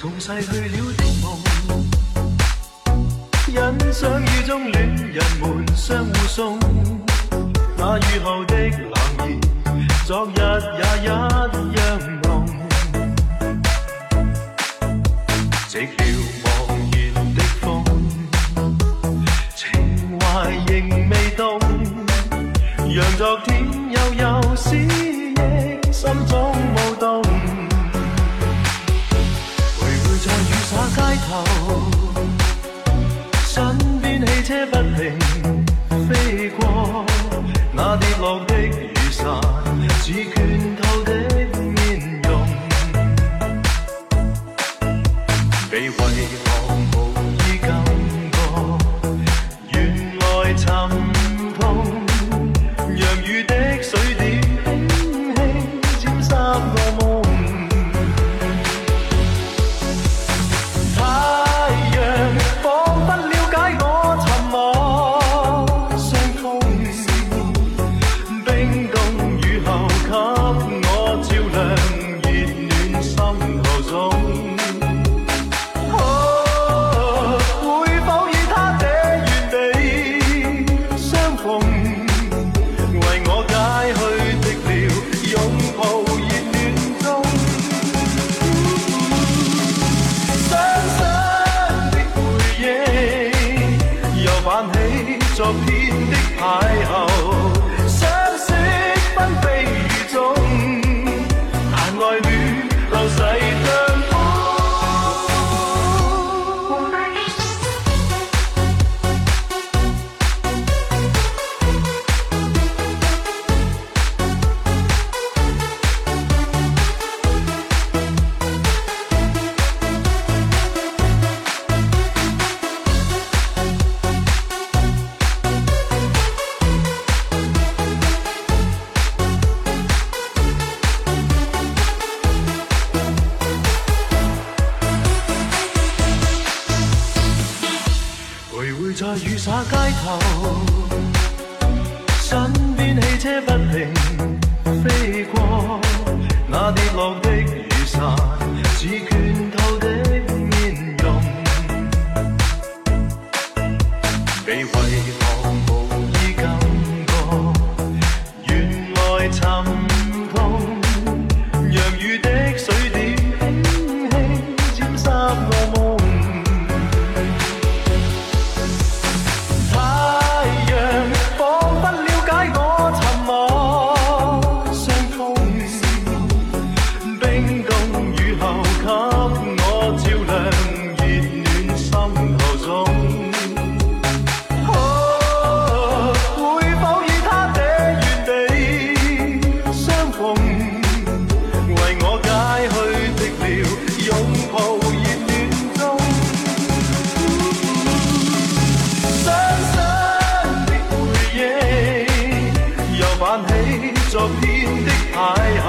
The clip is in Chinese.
同逝去了的梦，欣赏雨中恋人们相护送。那雨后的冷意，昨日也一样浓。寂寥茫然的风，情怀仍未冻。让昨天悠悠思忆，心中。身边汽车不停飞过，那跌落。Prüfung everything 昨天的牌。